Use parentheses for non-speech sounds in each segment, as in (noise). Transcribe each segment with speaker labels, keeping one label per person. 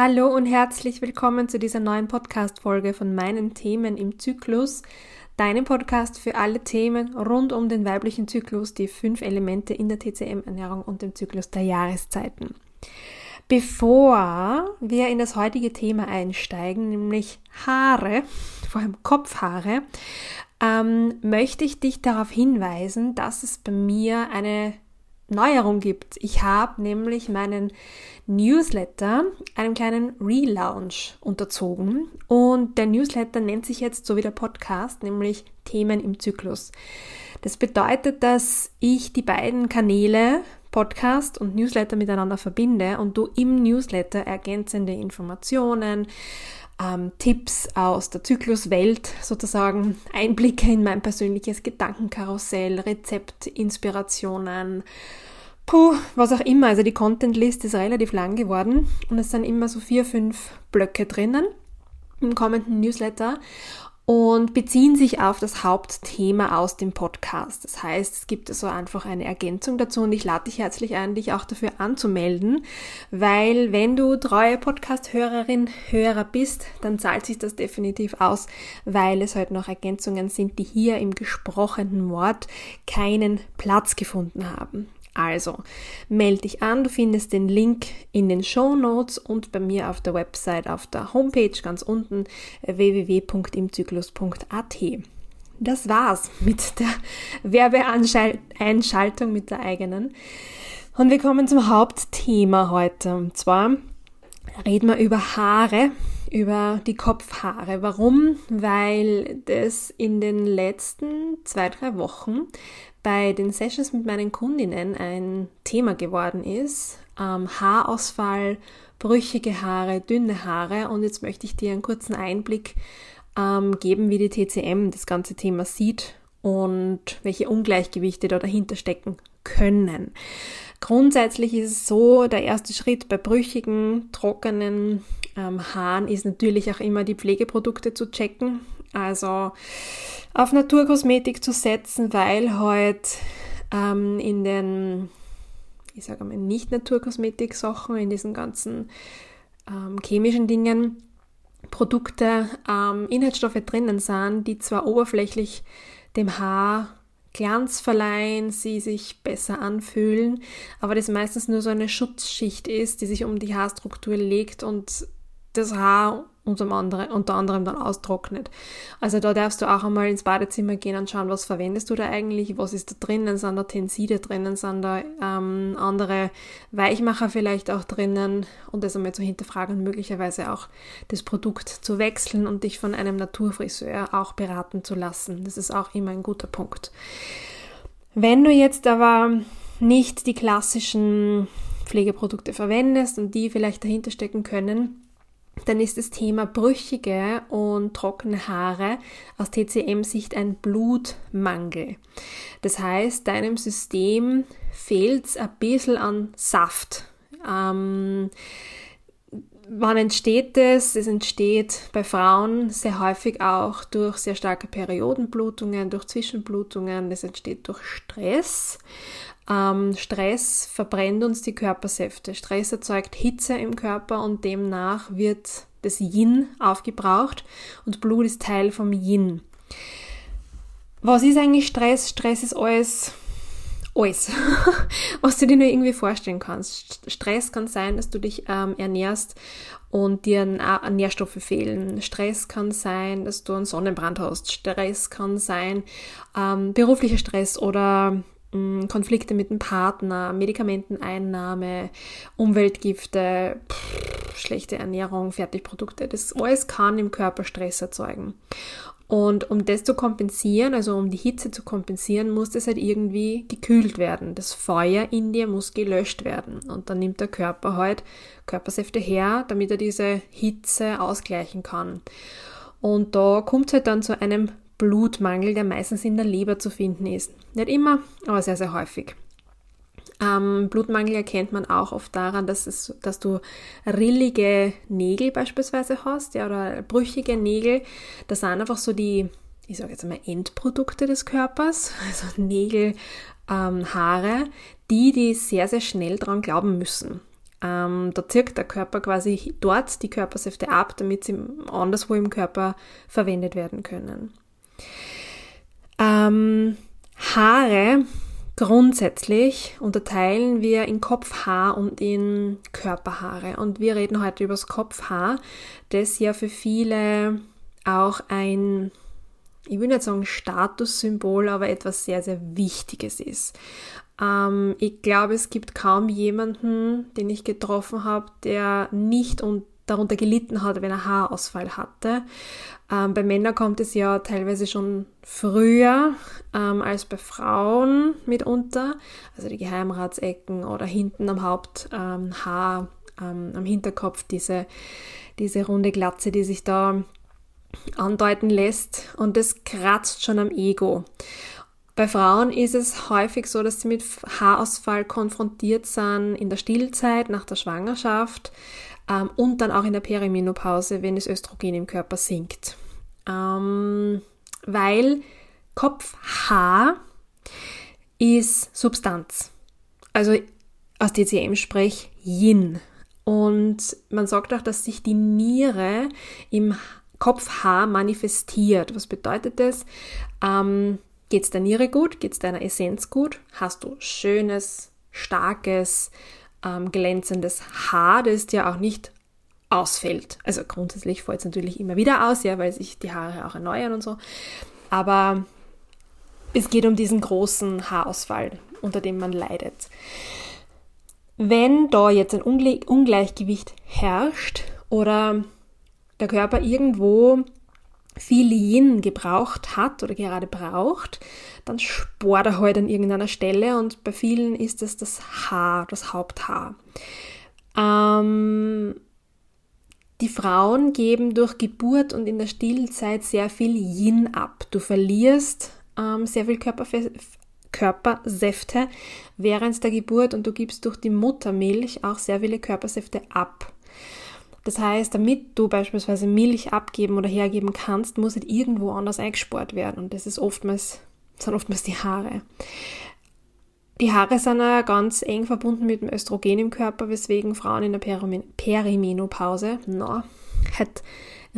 Speaker 1: Hallo und herzlich willkommen zu dieser neuen Podcast-Folge von meinen Themen im Zyklus, deinem Podcast für alle Themen rund um den weiblichen Zyklus, die fünf Elemente in der TCM-Ernährung und dem Zyklus der Jahreszeiten. Bevor wir in das heutige Thema einsteigen, nämlich Haare, (laughs) vor allem Kopfhaare, ähm, möchte ich dich darauf hinweisen, dass es bei mir eine Neuerung gibt. Ich habe nämlich meinen Newsletter einem kleinen Relaunch unterzogen und der Newsletter nennt sich jetzt so wie der Podcast, nämlich Themen im Zyklus. Das bedeutet, dass ich die beiden Kanäle Podcast und Newsletter miteinander verbinde und du im Newsletter ergänzende Informationen, ähm, Tipps aus der Zykluswelt sozusagen, Einblicke in mein persönliches Gedankenkarussell, Rezeptinspirationen, puh, was auch immer. Also die Content-List ist relativ lang geworden und es sind immer so vier, fünf Blöcke drinnen im kommenden Newsletter und beziehen sich auf das Hauptthema aus dem Podcast. Das heißt, es gibt so einfach eine Ergänzung dazu und ich lade dich herzlich ein, dich auch dafür anzumelden, weil wenn du treue Podcast-Hörerin, Hörer bist, dann zahlt sich das definitiv aus, weil es halt noch Ergänzungen sind, die hier im gesprochenen Wort keinen Platz gefunden haben. Also, melde dich an, du findest den Link in den Show Notes und bei mir auf der Website auf der Homepage ganz unten www.imzyklus.at. Das war's mit der (laughs) Werbeeinschaltung mit der eigenen. Und wir kommen zum Hauptthema heute. Und zwar reden wir über Haare, über die Kopfhaare. Warum? Weil das in den letzten zwei, drei Wochen bei den Sessions mit meinen Kundinnen ein Thema geworden ist. Ähm, Haarausfall, brüchige Haare, dünne Haare. Und jetzt möchte ich dir einen kurzen Einblick ähm, geben, wie die TCM das ganze Thema sieht und welche Ungleichgewichte da dahinter stecken können. Grundsätzlich ist es so, der erste Schritt bei brüchigen, trockenen ähm, Haaren ist natürlich auch immer die Pflegeprodukte zu checken. Also auf Naturkosmetik zu setzen, weil heute ähm, in den, ich sage mal, nicht Naturkosmetik-Sachen, in diesen ganzen ähm, chemischen Dingen, Produkte, ähm, Inhaltsstoffe drinnen sind, die zwar oberflächlich dem Haar Glanz verleihen, sie sich besser anfühlen, aber das meistens nur so eine Schutzschicht ist, die sich um die Haarstruktur legt und das Haar unter anderem, unter anderem dann austrocknet. Also da darfst du auch einmal ins Badezimmer gehen und schauen, was verwendest du da eigentlich, was ist da drinnen, sind da Tenside drinnen, sind da ähm, andere Weichmacher vielleicht auch drinnen und das einmal zu hinterfragen möglicherweise auch das Produkt zu wechseln und dich von einem Naturfriseur auch beraten zu lassen. Das ist auch immer ein guter Punkt. Wenn du jetzt aber nicht die klassischen Pflegeprodukte verwendest und die vielleicht dahinter stecken können, dann ist das Thema brüchige und trockene Haare aus TCM-Sicht ein Blutmangel. Das heißt, deinem System fehlt es ein bisschen an Saft. Ähm, wann entsteht es? Es entsteht bei Frauen sehr häufig auch durch sehr starke Periodenblutungen, durch Zwischenblutungen. Es entsteht durch Stress. Ähm, Stress verbrennt uns die Körpersäfte. Stress erzeugt Hitze im Körper und demnach wird das Yin aufgebraucht und Blut ist Teil vom Yin. Was ist eigentlich Stress? Stress ist alles, alles, (laughs) was du dir nur irgendwie vorstellen kannst. Stress kann sein, dass du dich ähm, ernährst und dir Nährstoffe fehlen. Stress kann sein, dass du einen Sonnenbrand hast. Stress kann sein, ähm, beruflicher Stress oder Konflikte mit dem Partner, Medikamenteneinnahme, Umweltgifte, pff, schlechte Ernährung, Fertigprodukte. Das alles kann im Körper Stress erzeugen. Und um das zu kompensieren, also um die Hitze zu kompensieren, muss das halt irgendwie gekühlt werden. Das Feuer in dir muss gelöscht werden. Und dann nimmt der Körper halt Körpersäfte her, damit er diese Hitze ausgleichen kann. Und da kommt es halt dann zu einem Blutmangel, der meistens in der Leber zu finden ist. Nicht immer, aber sehr, sehr häufig. Ähm, Blutmangel erkennt man auch oft daran, dass, es, dass du rillige Nägel beispielsweise hast, ja, oder brüchige Nägel. Das sind einfach so die, ich sage jetzt einmal, Endprodukte des Körpers, (laughs) also Nägel, ähm, Haare, die, die sehr, sehr schnell dran glauben müssen. Ähm, da zirkt der Körper quasi dort die Körpersäfte ab, damit sie anderswo im Körper verwendet werden können. Ähm, Haare grundsätzlich unterteilen wir in Kopfhaar und in Körperhaare. Und wir reden heute über das Kopfhaar, das ja für viele auch ein, ich will nicht sagen Statussymbol, aber etwas sehr, sehr Wichtiges ist. Ähm, ich glaube, es gibt kaum jemanden, den ich getroffen habe, der nicht und darunter gelitten hat, wenn er Haarausfall hatte. Ähm, bei Männern kommt es ja teilweise schon früher ähm, als bei Frauen mitunter. Also die Geheimratsecken oder hinten am Haupthaar, ähm, am Hinterkopf diese, diese runde Glatze, die sich da andeuten lässt. Und das kratzt schon am Ego. Bei Frauen ist es häufig so, dass sie mit Haarausfall konfrontiert sind in der Stillzeit, nach der Schwangerschaft ähm, und dann auch in der Perimenopause, wenn das Östrogen im Körper sinkt. Ähm, weil Kopfhaar ist Substanz. Also aus DCM sprech Yin. Und man sagt auch, dass sich die Niere im Kopfhaar manifestiert. Was bedeutet das? Ähm, Geht es der Niere gut? Geht es deiner Essenz gut? Hast du schönes, starkes, ähm, glänzendes Haar, das dir auch nicht ausfällt? Also grundsätzlich fällt es natürlich immer wieder aus, ja, weil sich die Haare auch erneuern und so. Aber es geht um diesen großen Haarausfall, unter dem man leidet. Wenn da jetzt ein Ungleichgewicht herrscht oder der Körper irgendwo viel Yin gebraucht hat oder gerade braucht, dann sport er halt an irgendeiner Stelle und bei vielen ist es das Haar, das Haupthaar. Ähm, die Frauen geben durch Geburt und in der Stillzeit sehr viel Yin ab. Du verlierst ähm, sehr viel Körpersäfte während der Geburt und du gibst durch die Muttermilch auch sehr viele Körpersäfte ab. Das heißt, damit du beispielsweise Milch abgeben oder hergeben kannst, muss es irgendwo anders eingespart werden. Und das ist oftmals, sind oftmals die Haare. Die Haare sind ja ganz eng verbunden mit dem Östrogen im Körper, weswegen Frauen in der Perimenopause, no, halt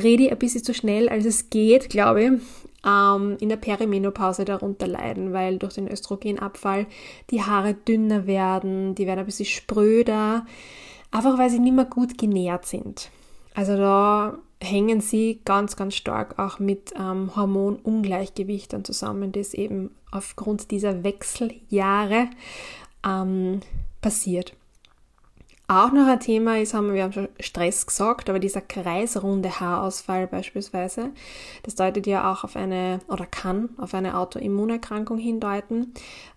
Speaker 1: rede ich ein bisschen zu schnell, als es geht, glaube ich, ähm, in der Perimenopause darunter leiden, weil durch den Östrogenabfall die Haare dünner werden, die werden ein bisschen spröder, einfach weil sie nicht mehr gut genährt sind. Also da hängen sie ganz, ganz stark auch mit ähm, Hormonungleichgewichtern zusammen, das eben aufgrund dieser Wechseljahre ähm, passiert. Auch noch ein Thema ist, haben wir, haben schon Stress gesagt, aber dieser kreisrunde Haarausfall beispielsweise, das deutet ja auch auf eine oder kann auf eine Autoimmunerkrankung hindeuten.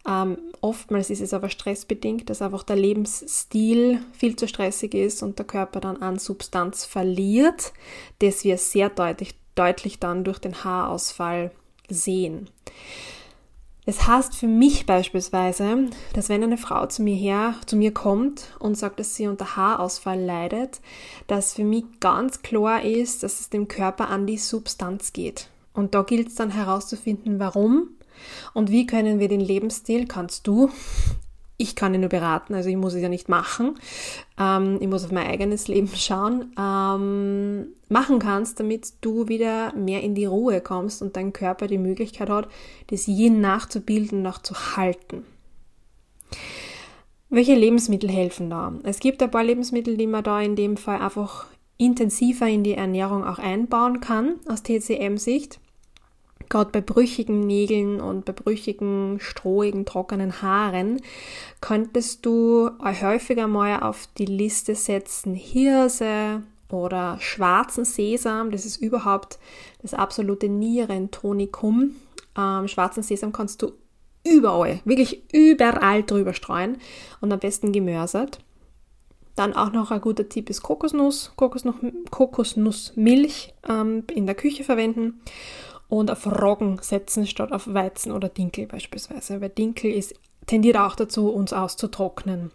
Speaker 1: Ähm, oftmals ist es aber stressbedingt, dass einfach der Lebensstil viel zu stressig ist und der Körper dann an Substanz verliert, das wir sehr deutlich, deutlich dann durch den Haarausfall sehen. Das heißt für mich beispielsweise, dass wenn eine Frau zu mir her, zu mir kommt und sagt, dass sie unter Haarausfall leidet, dass für mich ganz klar ist, dass es dem Körper an die Substanz geht. Und da gilt es dann herauszufinden, warum und wie können wir den Lebensstil, kannst du, ich kann ihn nur beraten, also ich muss es ja nicht machen. Ähm, ich muss auf mein eigenes Leben schauen. Ähm, machen kannst, damit du wieder mehr in die Ruhe kommst und dein Körper die Möglichkeit hat, das Yin nachzubilden, nachzuhalten. Welche Lebensmittel helfen da? Es gibt ein paar Lebensmittel, die man da in dem Fall einfach intensiver in die Ernährung auch einbauen kann, aus TCM-Sicht. Gerade bei brüchigen Nägeln und bei brüchigen, strohigen, trockenen Haaren könntest du häufiger mal auf die Liste setzen Hirse oder schwarzen Sesam. Das ist überhaupt das absolute Nierentonikum. Ähm, schwarzen Sesam kannst du überall, wirklich überall drüber streuen und am besten gemörsert. Dann auch noch ein guter Tipp ist Kokosnuss, Kokosnuss Kokosnussmilch ähm, in der Küche verwenden und auf Roggen setzen statt auf Weizen oder Dinkel beispielsweise, weil Dinkel ist, tendiert auch dazu, uns auszutrocknen.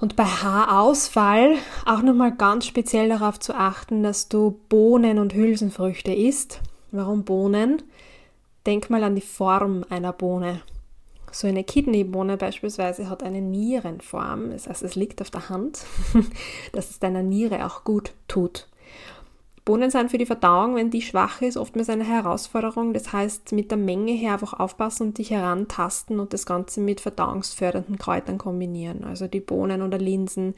Speaker 1: Und bei Haarausfall auch nochmal ganz speziell darauf zu achten, dass du Bohnen und Hülsenfrüchte isst. Warum Bohnen? Denk mal an die Form einer Bohne. So eine Kidneybohne beispielsweise hat eine Nierenform, das heißt, es liegt auf der Hand, (laughs) dass es deiner Niere auch gut tut. Bohnen sind für die Verdauung, wenn die schwach ist, oftmals eine Herausforderung. Das heißt, mit der Menge her einfach aufpassen und dich herantasten und das Ganze mit verdauungsfördernden Kräutern kombinieren. Also die Bohnen oder Linsen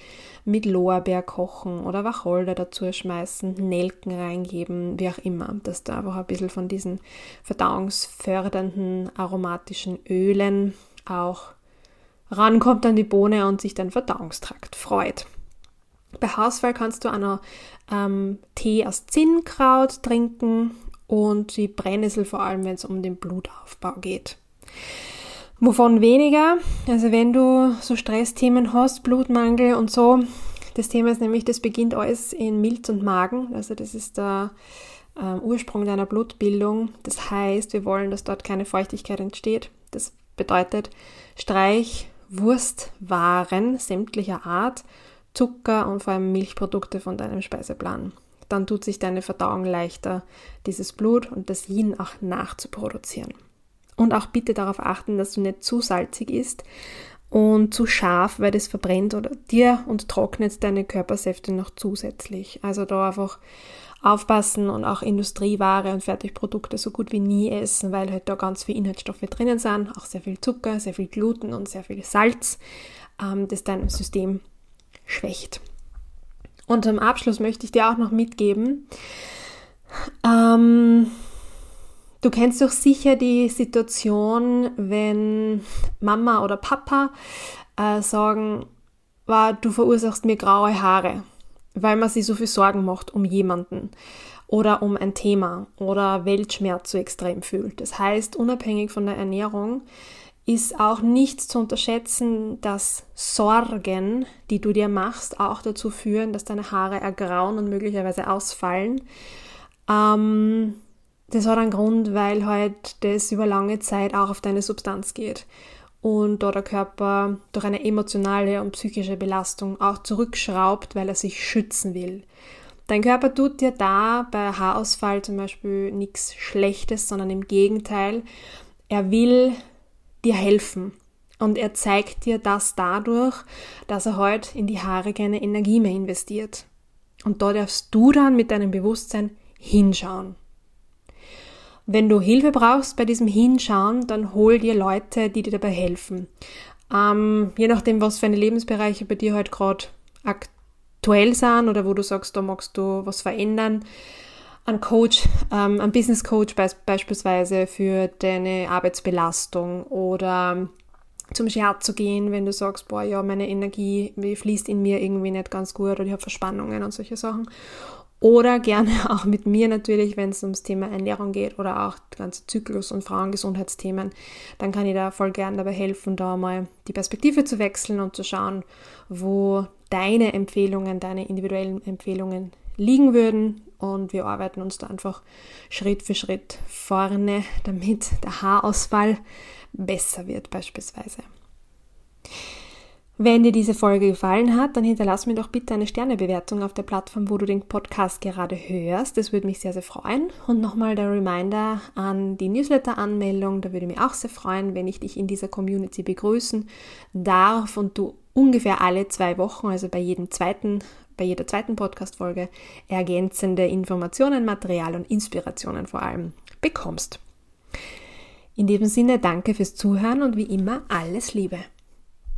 Speaker 1: mit Lorbeer kochen oder Wacholder dazu schmeißen, Nelken reingeben, wie auch immer, dass da einfach ein bisschen von diesen verdauungsfördernden aromatischen Ölen auch rankommt an die Bohne und sich dein Verdauungstrakt freut. Bei Hausfall kannst du noch ähm, Tee aus Zinnkraut trinken und die Brennnessel vor allem, wenn es um den Blutaufbau geht. Wovon weniger? Also wenn du so Stressthemen hast, Blutmangel und so, das Thema ist nämlich, das beginnt alles in Milz und Magen. Also das ist der ähm, Ursprung deiner Blutbildung. Das heißt, wir wollen, dass dort keine Feuchtigkeit entsteht. Das bedeutet, streich Wurstwaren sämtlicher Art Zucker und vor allem Milchprodukte von deinem Speiseplan. Dann tut sich deine Verdauung leichter, dieses Blut und das Yin auch nachzuproduzieren. Und auch bitte darauf achten, dass du nicht zu salzig isst und zu scharf, weil das verbrennt oder dir und trocknet deine Körpersäfte noch zusätzlich. Also da einfach aufpassen und auch Industrieware und Fertigprodukte so gut wie nie essen, weil halt da ganz viele Inhaltsstoffe drinnen sind, auch sehr viel Zucker, sehr viel Gluten und sehr viel Salz, ähm, das deinem System schwächt. Und zum Abschluss möchte ich dir auch noch mitgeben, ähm, du kennst doch sicher die Situation, wenn Mama oder Papa äh, sagen, war, du verursachst mir graue Haare, weil man sich so viel Sorgen macht um jemanden oder um ein Thema oder Weltschmerz so extrem fühlt. Das heißt, unabhängig von der Ernährung ist auch nicht zu unterschätzen, dass Sorgen, die du dir machst, auch dazu führen, dass deine Haare ergrauen und möglicherweise ausfallen. Ähm, das hat einen Grund, weil halt das über lange Zeit auch auf deine Substanz geht und da der Körper durch eine emotionale und psychische Belastung auch zurückschraubt, weil er sich schützen will. Dein Körper tut dir da bei Haarausfall zum Beispiel nichts Schlechtes, sondern im Gegenteil. Er will dir helfen. Und er zeigt dir das dadurch, dass er heute in die Haare keine Energie mehr investiert. Und da darfst du dann mit deinem Bewusstsein hinschauen. Wenn du Hilfe brauchst bei diesem Hinschauen, dann hol dir Leute, die dir dabei helfen. Ähm, je nachdem, was für eine Lebensbereiche bei dir heute gerade aktuell sind oder wo du sagst, da magst du was verändern, ein Coach, ähm, ein Business Coach be beispielsweise für deine Arbeitsbelastung oder zum Scherz zu gehen, wenn du sagst, boah, ja, meine Energie fließt in mir irgendwie nicht ganz gut oder ich habe Verspannungen und solche Sachen. Oder gerne (laughs) auch mit mir natürlich, wenn es ums Thema Ernährung geht oder auch ganze Zyklus- und Frauengesundheitsthemen, dann kann ich da voll gern dabei helfen, da mal die Perspektive zu wechseln und zu schauen, wo deine Empfehlungen, deine individuellen Empfehlungen liegen würden und wir arbeiten uns da einfach Schritt für Schritt vorne, damit der Haarausfall besser wird beispielsweise. Wenn dir diese Folge gefallen hat, dann hinterlass mir doch bitte eine Sternebewertung auf der Plattform, wo du den Podcast gerade hörst. Das würde mich sehr, sehr freuen. Und nochmal der Reminder an die Newsletter-Anmeldung. Da würde mich auch sehr freuen, wenn ich dich in dieser Community begrüßen darf und du ungefähr alle zwei Wochen, also bei jedem zweiten bei jeder zweiten Podcast-Folge ergänzende Informationen, Material und Inspirationen vor allem bekommst. In diesem Sinne danke fürs Zuhören und wie immer alles Liebe.